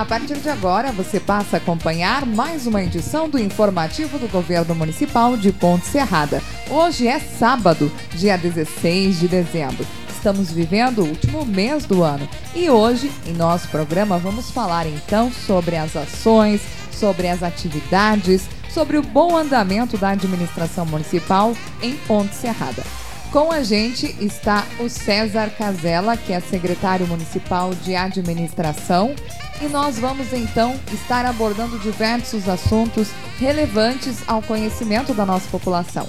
A partir de agora, você passa a acompanhar mais uma edição do informativo do Governo Municipal de Ponte Serrada. Hoje é sábado, dia 16 de dezembro. Estamos vivendo o último mês do ano e hoje, em nosso programa, vamos falar então sobre as ações, sobre as atividades, sobre o bom andamento da administração municipal em Ponte Serrada. Com a gente está o César Casella, que é secretário municipal de administração, e nós vamos então estar abordando diversos assuntos relevantes ao conhecimento da nossa população.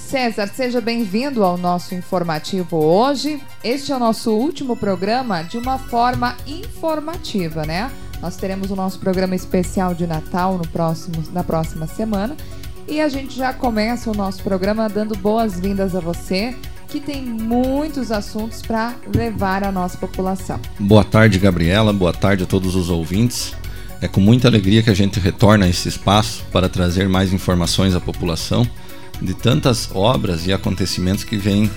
César, seja bem-vindo ao nosso informativo hoje. Este é o nosso último programa de uma forma informativa, né? Nós teremos o nosso programa especial de Natal no próximo, na próxima semana. E a gente já começa o nosso programa dando boas-vindas a você, que tem muitos assuntos para levar à nossa população. Boa tarde, Gabriela. Boa tarde a todos os ouvintes. É com muita alegria que a gente retorna a esse espaço para trazer mais informações à população de tantas obras e acontecimentos que vêm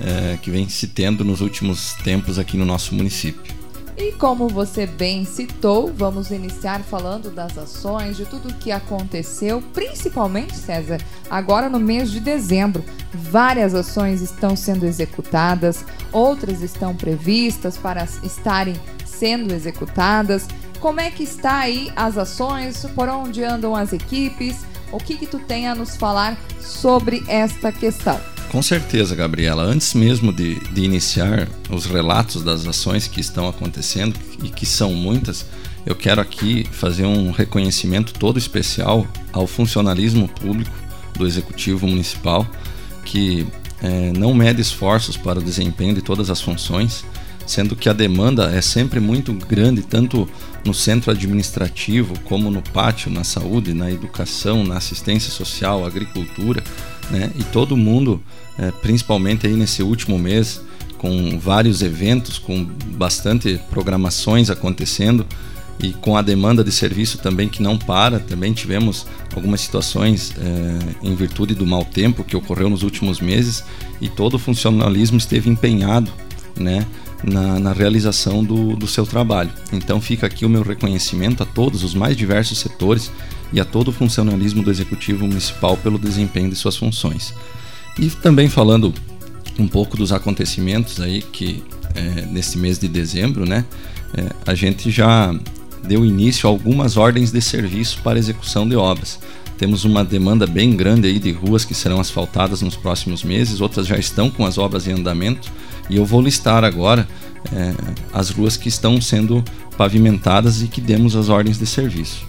é, que vem se tendo nos últimos tempos aqui no nosso município. E como você bem citou, vamos iniciar falando das ações, de tudo o que aconteceu, principalmente, César, agora no mês de dezembro. Várias ações estão sendo executadas, outras estão previstas para estarem sendo executadas. Como é que está aí as ações? Por onde andam as equipes? O que, que tu tem a nos falar sobre esta questão? Com certeza, Gabriela. Antes mesmo de, de iniciar os relatos das ações que estão acontecendo, e que são muitas, eu quero aqui fazer um reconhecimento todo especial ao funcionalismo público do Executivo Municipal, que é, não mede esforços para o desempenho de todas as funções, sendo que a demanda é sempre muito grande, tanto no centro administrativo, como no pátio, na saúde, na educação, na assistência social, agricultura, né? E todo mundo, é, principalmente aí nesse último mês, com vários eventos, com bastante programações acontecendo e com a demanda de serviço também que não para, também tivemos algumas situações é, em virtude do mau tempo que ocorreu nos últimos meses e todo o funcionalismo esteve empenhado, né? Na, na realização do, do seu trabalho. Então fica aqui o meu reconhecimento a todos os mais diversos setores e a todo o funcionalismo do Executivo Municipal pelo desempenho de suas funções. E também falando um pouco dos acontecimentos aí que é, nesse mês de dezembro, né, é, a gente já deu início a algumas ordens de serviço para execução de obras. Temos uma demanda bem grande aí de ruas que serão asfaltadas nos próximos meses, outras já estão com as obras em andamento e eu vou listar agora é, as ruas que estão sendo pavimentadas e que demos as ordens de serviço.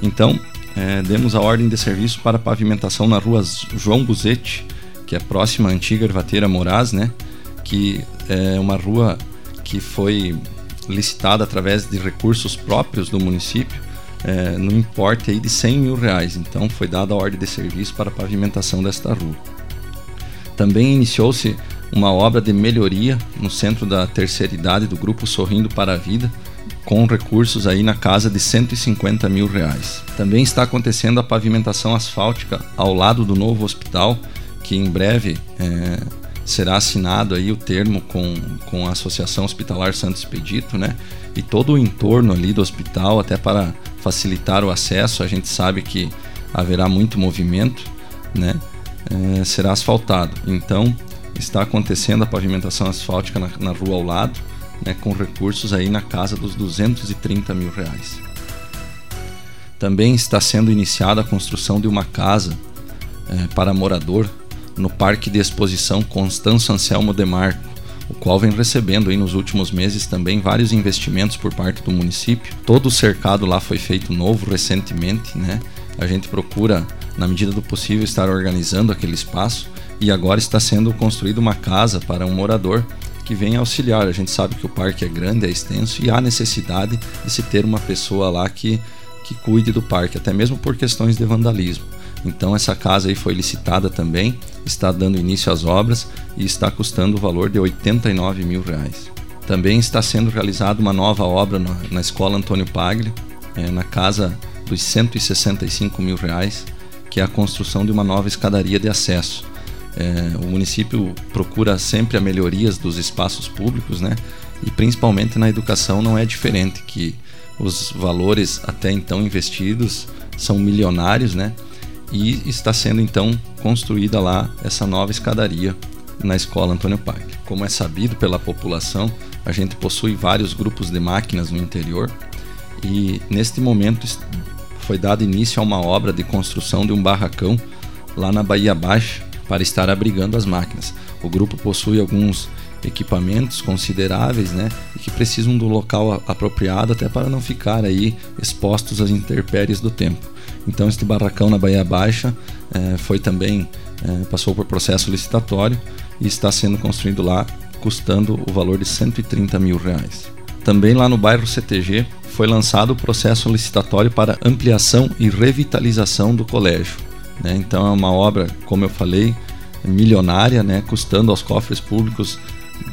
Então, é, demos a ordem de serviço para pavimentação na rua João Buzetti, que é próxima à antiga Ervateira Moraz, né? que é uma rua que foi licitada através de recursos próprios do município, é, no importe aí de 100 mil reais. Então foi dada a ordem de serviço para a pavimentação desta rua. Também iniciou-se uma obra de melhoria no centro da terceira idade do grupo Sorrindo para a Vida, com recursos aí na casa de 150 mil reais. Também está acontecendo a pavimentação asfáltica ao lado do novo hospital, que em breve é, será assinado aí o termo com, com a Associação Hospitalar Santos Expedito, né? E todo o entorno ali do hospital, até para facilitar o acesso, a gente sabe que haverá muito movimento, né? É, será asfaltado. Então, está acontecendo a pavimentação asfáltica na, na rua ao lado, né, com recursos aí na casa dos 230 mil reais. Também está sendo iniciada a construção de uma casa é, para morador no Parque de Exposição Constanço Anselmo Demarco, o qual vem recebendo aí nos últimos meses também vários investimentos por parte do município. Todo o cercado lá foi feito novo recentemente, né? A gente procura, na medida do possível, estar organizando aquele espaço e agora está sendo construída uma casa para um morador que vem auxiliar. A gente sabe que o parque é grande, é extenso e há necessidade de se ter uma pessoa lá que, que cuide do parque, até mesmo por questões de vandalismo. Então essa casa aí foi licitada também, está dando início às obras e está custando o valor de 89 mil reais. Também está sendo realizada uma nova obra na, escola Antônio Paglia, é, na casa dos 165 mil reais, que é a construção de uma nova escadaria de acesso É, o município procura sempre a melhorias dos espaços públicos, né? E principalmente na educação não é diferente, que os valores até então investidos são milionários, né? E está sendo então construída lá essa nova escadaria na escola Antônio Paglia. Como é sabido pela população, a gente possui vários grupos de máquinas no interior e neste momento foi dado início a uma obra de construção de um barracão lá na Bahia Baixa para estar abrigando as máquinas. O grupo possui alguns equipamentos consideráveis, né, e que precisam do local apropriado até para não ficar aí expostos às intempéries do tempo. Então este barracão na Bahia Baixa eh, foi também eh, passou por processo licitatório e está sendo construído lá, custando o valor de 130 mil reais. Também lá no bairro CTG foi lançado o processo licitatório para ampliação e revitalização do colégio. Né? Então é uma obra, como eu falei, milionária, né? custando aos cofres públicos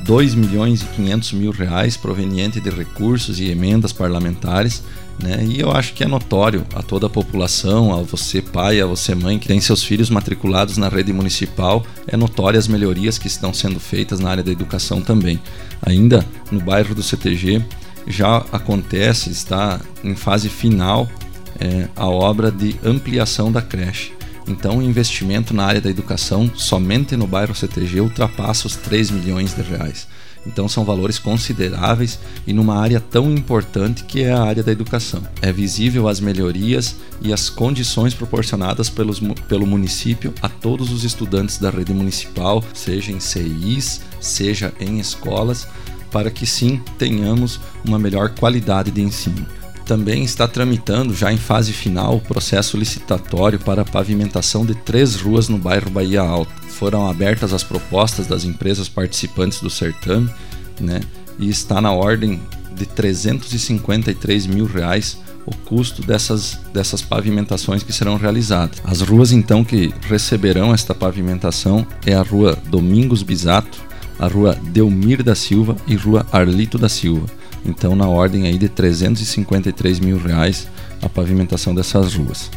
2 milhões e 500 mil reais proveniente de recursos e emendas parlamentares, né? E eu acho que é notório a toda a população, a você pai, a você mãe que tem seus filhos matriculados na rede municipal, é notório as melhorias que estão sendo feitas na área da educação também. Ainda no bairro do CTG já acontece, está em fase final é, a obra de ampliação da creche. Então, o investimento na área da educação somente no bairro CTG ultrapassa os 3 milhões de reais. Então, são valores consideráveis e numa área tão importante que é a área da educação. É visível as melhorias e as condições proporcionadas pelos, pelo município a todos os estudantes da rede municipal, seja em CIs, seja em escolas, para que sim tenhamos uma melhor qualidade de ensino também está tramitando, já em fase final, o processo licitatório para a pavimentação de três ruas no bairro Bahia Alta. Foram abertas as propostas das empresas participantes do certame, né? E está na ordem de 353 mil reais o custo dessas, dessas pavimentações que serão realizadas. As ruas então que receberão esta pavimentação é a rua Domingos Bisato, a rua Delmir da Silva e rua Arlito da Silva. Então, na ordem aí de 353 mil reais a pavimentação dessas ruas.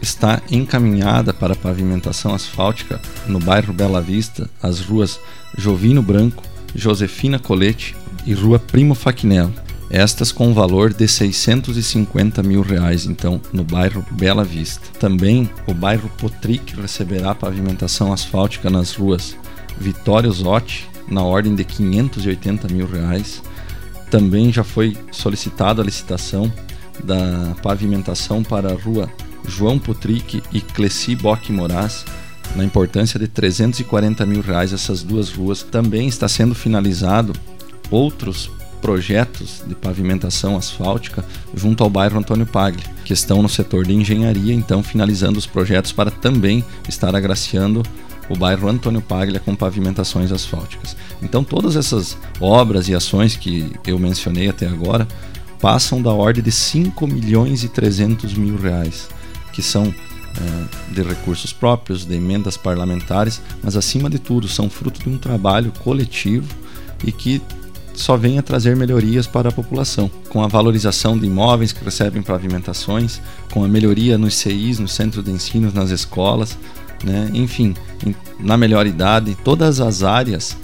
Está encaminhada para pavimentação asfáltica no bairro Bela Vista as ruas Jovino Branco, Josefina Colete e Rua Primo Faquinello. Estas com valor de 650 mil reais, então, no bairro Bela Vista. Também o bairro Potric receberá pavimentação asfáltica nas ruas Vitório Zotti, na ordem de 580 mil reais, também já foi solicitada a licitação da pavimentação para a rua João Putric e Cleci Bock Moraes, na importância de 340 mil reais essas duas ruas. Também está sendo finalizado outros projetos de pavimentação asfáltica junto ao bairro Antônio Pagli, que estão no setor de engenharia, então finalizando os projetos para também estar agraciando o bairro Antônio Paglia com pavimentações asfálticas. Então todas essas obras e ações que eu mencionei até agora passam da ordem de 5 milhões e 300 mil reais, que são é, de recursos próprios, de emendas parlamentares, mas acima de tudo são fruto de um trabalho coletivo e que só vem a trazer melhorias para a população, com a valorização de imóveis que recebem pavimentações, com a melhoria nos CIs, no centro de ensino, nas escolas, né? enfim, na melhor idade, todas as áreas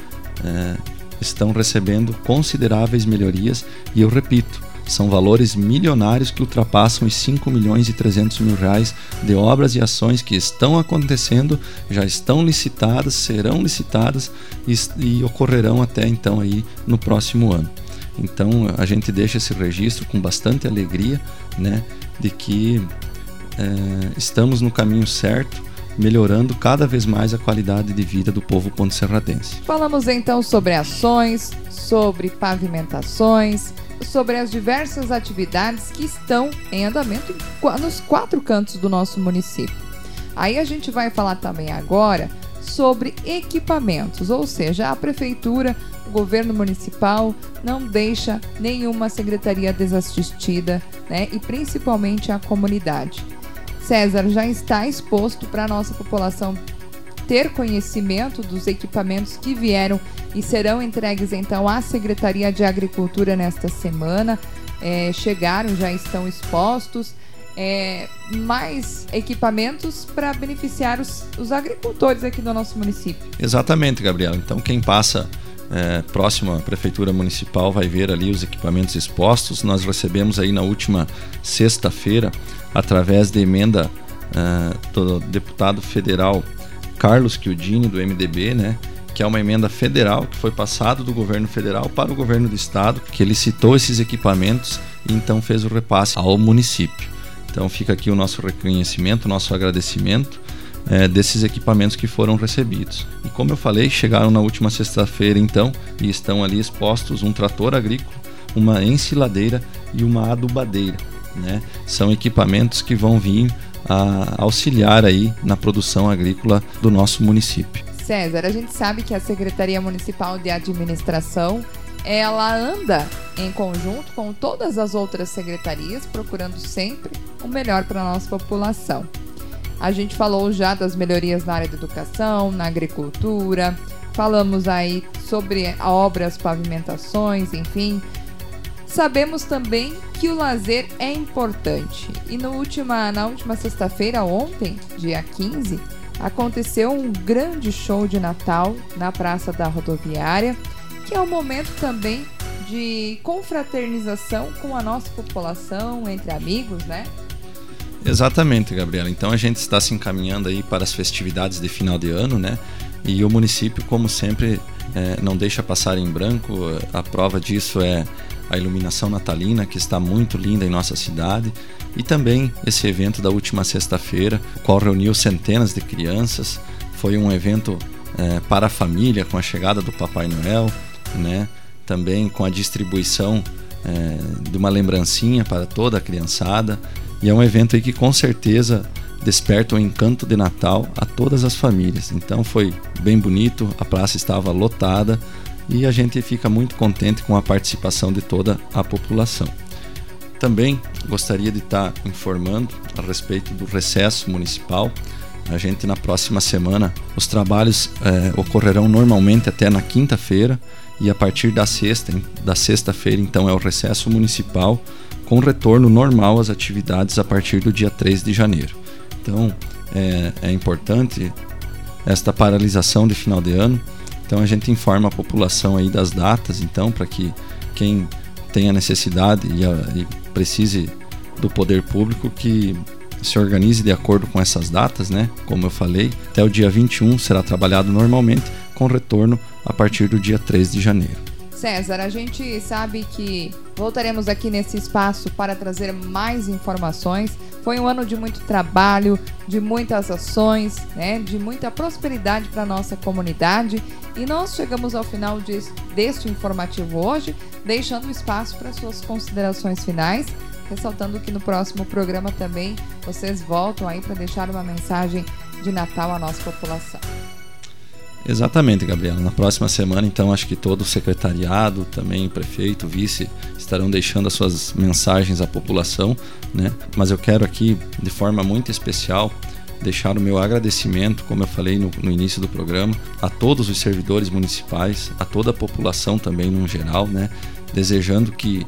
é, estão recebendo consideráveis melhorias e eu repito, são valores milionários que ultrapassam os 5 milhões e 300 mil reais de obras e ações que estão acontecendo, já estão licitadas, serão licitadas e, e ocorrerão até então aí no próximo ano. Então a gente deixa esse registro com bastante alegria, né, de que é, estamos no caminho certo melhorando cada vez mais a qualidade de vida do povo ponte-serradense. Falamos então sobre ações, sobre pavimentações, sobre as diversas atividades que estão em andamento nos quatro cantos do nosso município. Aí a gente vai falar também agora sobre equipamentos, ou seja, a prefeitura, o governo municipal não deixa nenhuma secretaria desassistida, né? E principalmente a comunidade. César já está exposto para a nossa população ter conhecimento dos equipamentos que vieram e serão entregues então à Secretaria de Agricultura nesta semana. É, chegaram, já estão expostos. é, mais equipamentos para beneficiar os, os agricultores aqui do nosso município. Exatamente, Gabriela. Então, quem passa é, próximo à Prefeitura Municipal vai ver ali os equipamentos expostos. Nós recebemos aí na última sexta-feira, através de emenda é, do deputado federal Carlos Chiudini, do MDB, né? que é uma emenda federal que foi passado do governo federal para o governo do estado, que ele citou esses equipamentos e então fez o repasse ao município. Então fica aqui o nosso reconhecimento, o nosso agradecimento é, desses equipamentos que foram recebidos. E como eu falei, chegaram na última sexta-feira então e estão ali expostos um trator agrícola, uma ensiladeira e uma adubadeira. Né? São equipamentos que vão vir a auxiliar aí na produção agrícola do nosso município. César, a gente sabe que a Secretaria Municipal de Administração ela anda em conjunto com todas as outras secretarias, procurando sempre o melhor para a nossa população. A gente falou já das melhorias na área da educação, na agricultura, falamos aí sobre obras, pavimentações, enfim. Sabemos também que o lazer é importante. E no última, na última sexta-feira, ontem, dia 15, aconteceu um grande show de Natal na Praça da Rodoviária, que é um momento também de confraternização com a nossa população, entre amigos, né? Exatamente, Gabriela. Então a gente está se encaminhando aí para as festividades de final de ano, né? E o município, como sempre, é, não deixa passar em branco. A prova disso é a iluminação natalina, que está muito linda em nossa cidade, e também esse evento da última sexta-feira, qual reuniu centenas de crianças. Foi um evento é, para a família, com a chegada do Papai Noel, né? também com a distribuição é, de uma lembrancinha para toda a criançada. E é um evento aí que com certeza desperta o encanto de Natal a todas as famílias. Então foi bem bonito, a praça estava lotada e a gente fica muito contente com a participação de toda a população. Também gostaria de estar informando a respeito do recesso municipal. A gente na próxima semana os trabalhos é, ocorrerão normalmente até na quinta-feira e a partir da sexta, da sexta-feira então é o recesso municipal com retorno normal às atividades a partir do dia 3 de janeiro. Então é, é importante esta paralisação de final de ano então a gente informa a população aí das datas, então, para que quem tenha necessidade e, a, e precise do poder público que se organize de acordo com essas datas, né? Como eu falei, até o dia 21 será trabalhado normalmente, com retorno a partir do dia 3 de janeiro. César, a gente sabe que voltaremos aqui nesse espaço para trazer mais informações. Foi um ano de muito trabalho, de muitas ações, né, de muita prosperidade para a nossa comunidade. E nós chegamos ao final de, deste informativo hoje, deixando espaço para suas considerações finais, ressaltando que no próximo programa também vocês voltam aí para deixar uma mensagem de Natal à nossa população. Exatamente, Gabriela. Na próxima semana, então, acho que todo o secretariado, também o prefeito, o vice, estarão deixando as suas mensagens à população, né? Mas eu quero aqui, de forma muito especial, deixar o meu agradecimento, como eu falei no, no início do programa, a todos os servidores municipais, a toda a população também no geral, né? Desejando que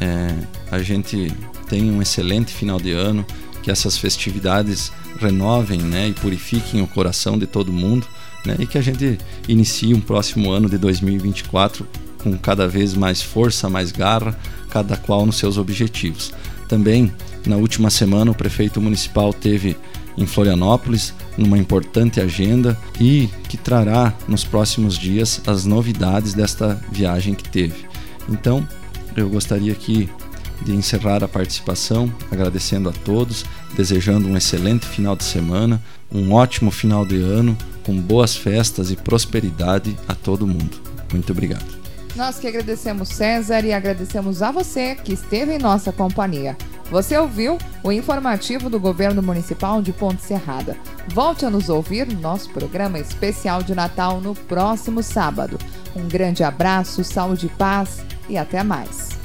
é, a gente tenha um excelente final de ano, que essas festividades renovem, né? E purifiquem o coração de todo mundo né? e que a gente inicie um próximo ano de 2024 com cada vez mais força, mais garra, cada qual nos seus objetivos. Também, na última semana, o prefeito municipal teve em Florianópolis, numa importante agenda e que trará nos próximos dias as novidades desta viagem que teve. Então, eu gostaria aqui de encerrar a participação, agradecendo a todos, desejando um excelente final de semana, um ótimo final de ano, com boas festas e prosperidade a todo mundo. Muito obrigado. Nós que agradecemos César e agradecemos a você que esteve em nossa companhia. Você ouviu o informativo do Governo Municipal de Ponte Serrada. Volte a nos ouvir no nosso programa especial de Natal no próximo sábado. Um grande abraço, saúde e paz e até mais.